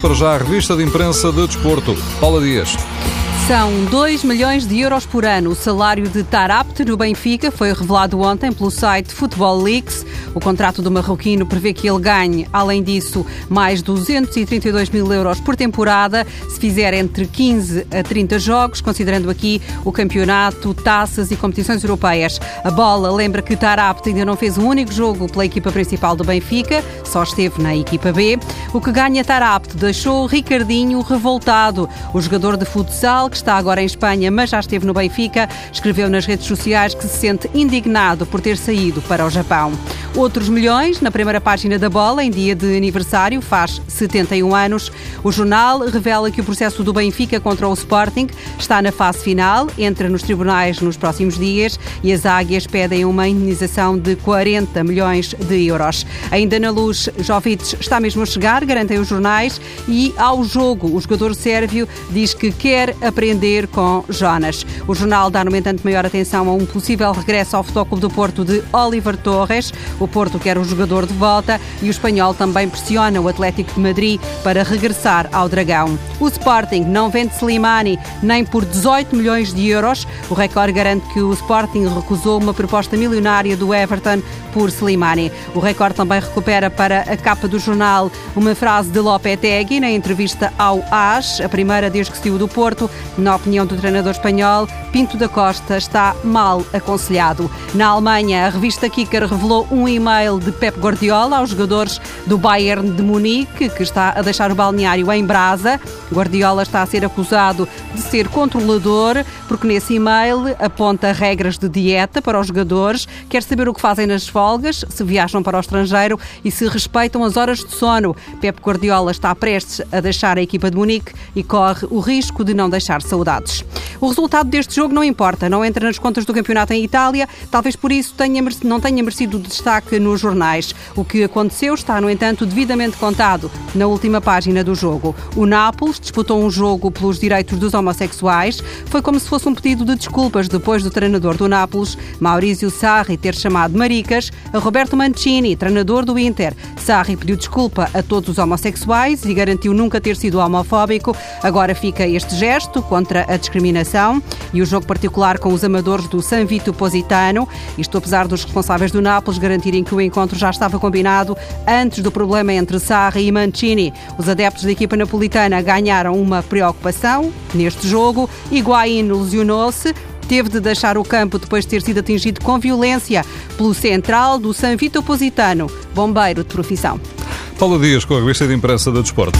Para já a revista de imprensa de desporto. Paula Dias. São 2 milhões de euros por ano. O salário de Tarapt no Benfica foi revelado ontem pelo site Football Leaks. O contrato do marroquino prevê que ele ganhe, além disso, mais 232 mil euros por temporada, se fizer entre 15 a 30 jogos, considerando aqui o campeonato, taças e competições europeias. A bola lembra que Tarapt ainda não fez um único jogo pela equipa principal do Benfica, só esteve na equipa B. O que ganha Tarapt deixou Ricardinho revoltado. O jogador de futsal, que está agora em Espanha, mas já esteve no Benfica, escreveu nas redes sociais que se sente indignado por ter saído para o Japão. Outros milhões, na primeira página da bola, em dia de aniversário, faz 71 anos. O jornal revela que o processo do Benfica contra o Sporting está na fase final, entra nos tribunais nos próximos dias e as águias pedem uma indenização de 40 milhões de euros. Ainda na luz, Jovic está mesmo a chegar, garantem os jornais, e ao jogo, o jogador sérvio diz que quer aprender com Jonas. O jornal dá, no entanto, maior atenção a um possível regresso ao Futebol do Porto de Oliver Torres. O Porto quer o jogador de volta e o espanhol também pressiona o Atlético de Madrid para regressar ao Dragão. O Sporting não vende Slimani nem por 18 milhões de euros. O Record garante que o Sporting recusou uma proposta milionária do Everton por Slimani. O Record também recupera para a capa do jornal uma frase de Lopetegui na entrevista ao AS, a primeira desde que saiu do Porto. Na opinião do treinador espanhol, Pinto da Costa está mal aconselhado. Na Alemanha, a revista Kicker revelou um e-mail de Pep Guardiola aos jogadores do Bayern de Munique, que está a deixar o balneário em brasa. Guardiola está a ser acusado de ser controlador, porque nesse e-mail aponta regras de dieta para os jogadores, quer saber o que fazem nas folgas, se viajam para o estrangeiro e se respeitam as horas de sono. Pep Guardiola está prestes a deixar a equipa de Munique e corre o risco de não deixar saudades. O resultado deste jogo não importa, não entra nas contas do campeonato em Itália, talvez por isso tenha, não tenha merecido destaque nos jornais. O que aconteceu está, no entanto, devidamente contado na última página do jogo. O Nápoles disputou um jogo pelos direitos dos homossexuais. Foi como se fosse um pedido de desculpas depois do treinador do Nápoles, Maurício Sarri, ter chamado maricas a Roberto Mancini, treinador do Inter. Sarri pediu desculpa a todos os homossexuais e garantiu nunca ter sido homofóbico. Agora fica este gesto contra a discriminação e o jogo particular com os amadores do San Vito Positano. Isto apesar dos responsáveis do Nápoles garantirem que o encontro já estava combinado antes do problema entre Sarri e Mancini. Os adeptos da equipa napolitana ganharam uma preocupação neste jogo. Higuaín lesionou-se, teve de deixar o campo depois de ter sido atingido com violência pelo central do San Vito Positano, bombeiro de profissão. Paulo Dias com a revista de imprensa do Desporto.